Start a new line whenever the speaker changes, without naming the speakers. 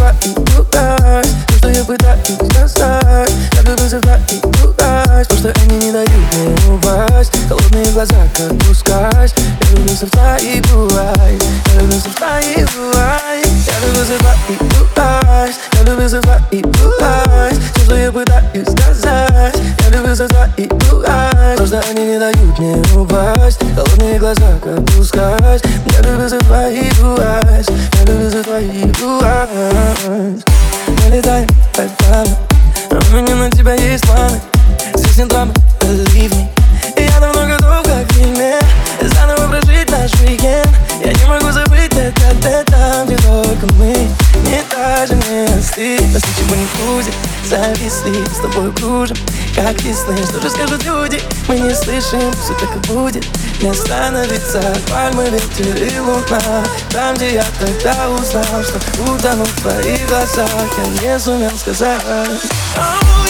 вызывает пугать То, что я пытаюсь сказать Как бы вызывает То, что они не дают мне упасть Холодные глаза, как пускать Я люблю сердца Я люблю сердца Я люблю сердца Я люблю сердца То, что я пытаюсь сказать Я люблю сердца То, что они не дают мне упасть Холодные глаза, как пускать Я люблю за твои бывать Я люблю за есть планы Здесь нет драмы, believe me. Я давно готов, как в фильме Заново прожить наш уикенд. Я не могу забыть этот это Где только мы. Не даже не остыть Нас ничего не будет. Зависли, с тобой кружим Как весны, что же скажут люди. Мы не слышим, все так и будет. Не остановится пальмы, ветер и луна. Там, где я тогда узнал Что утонул в твоих глазах Я не сумел сказать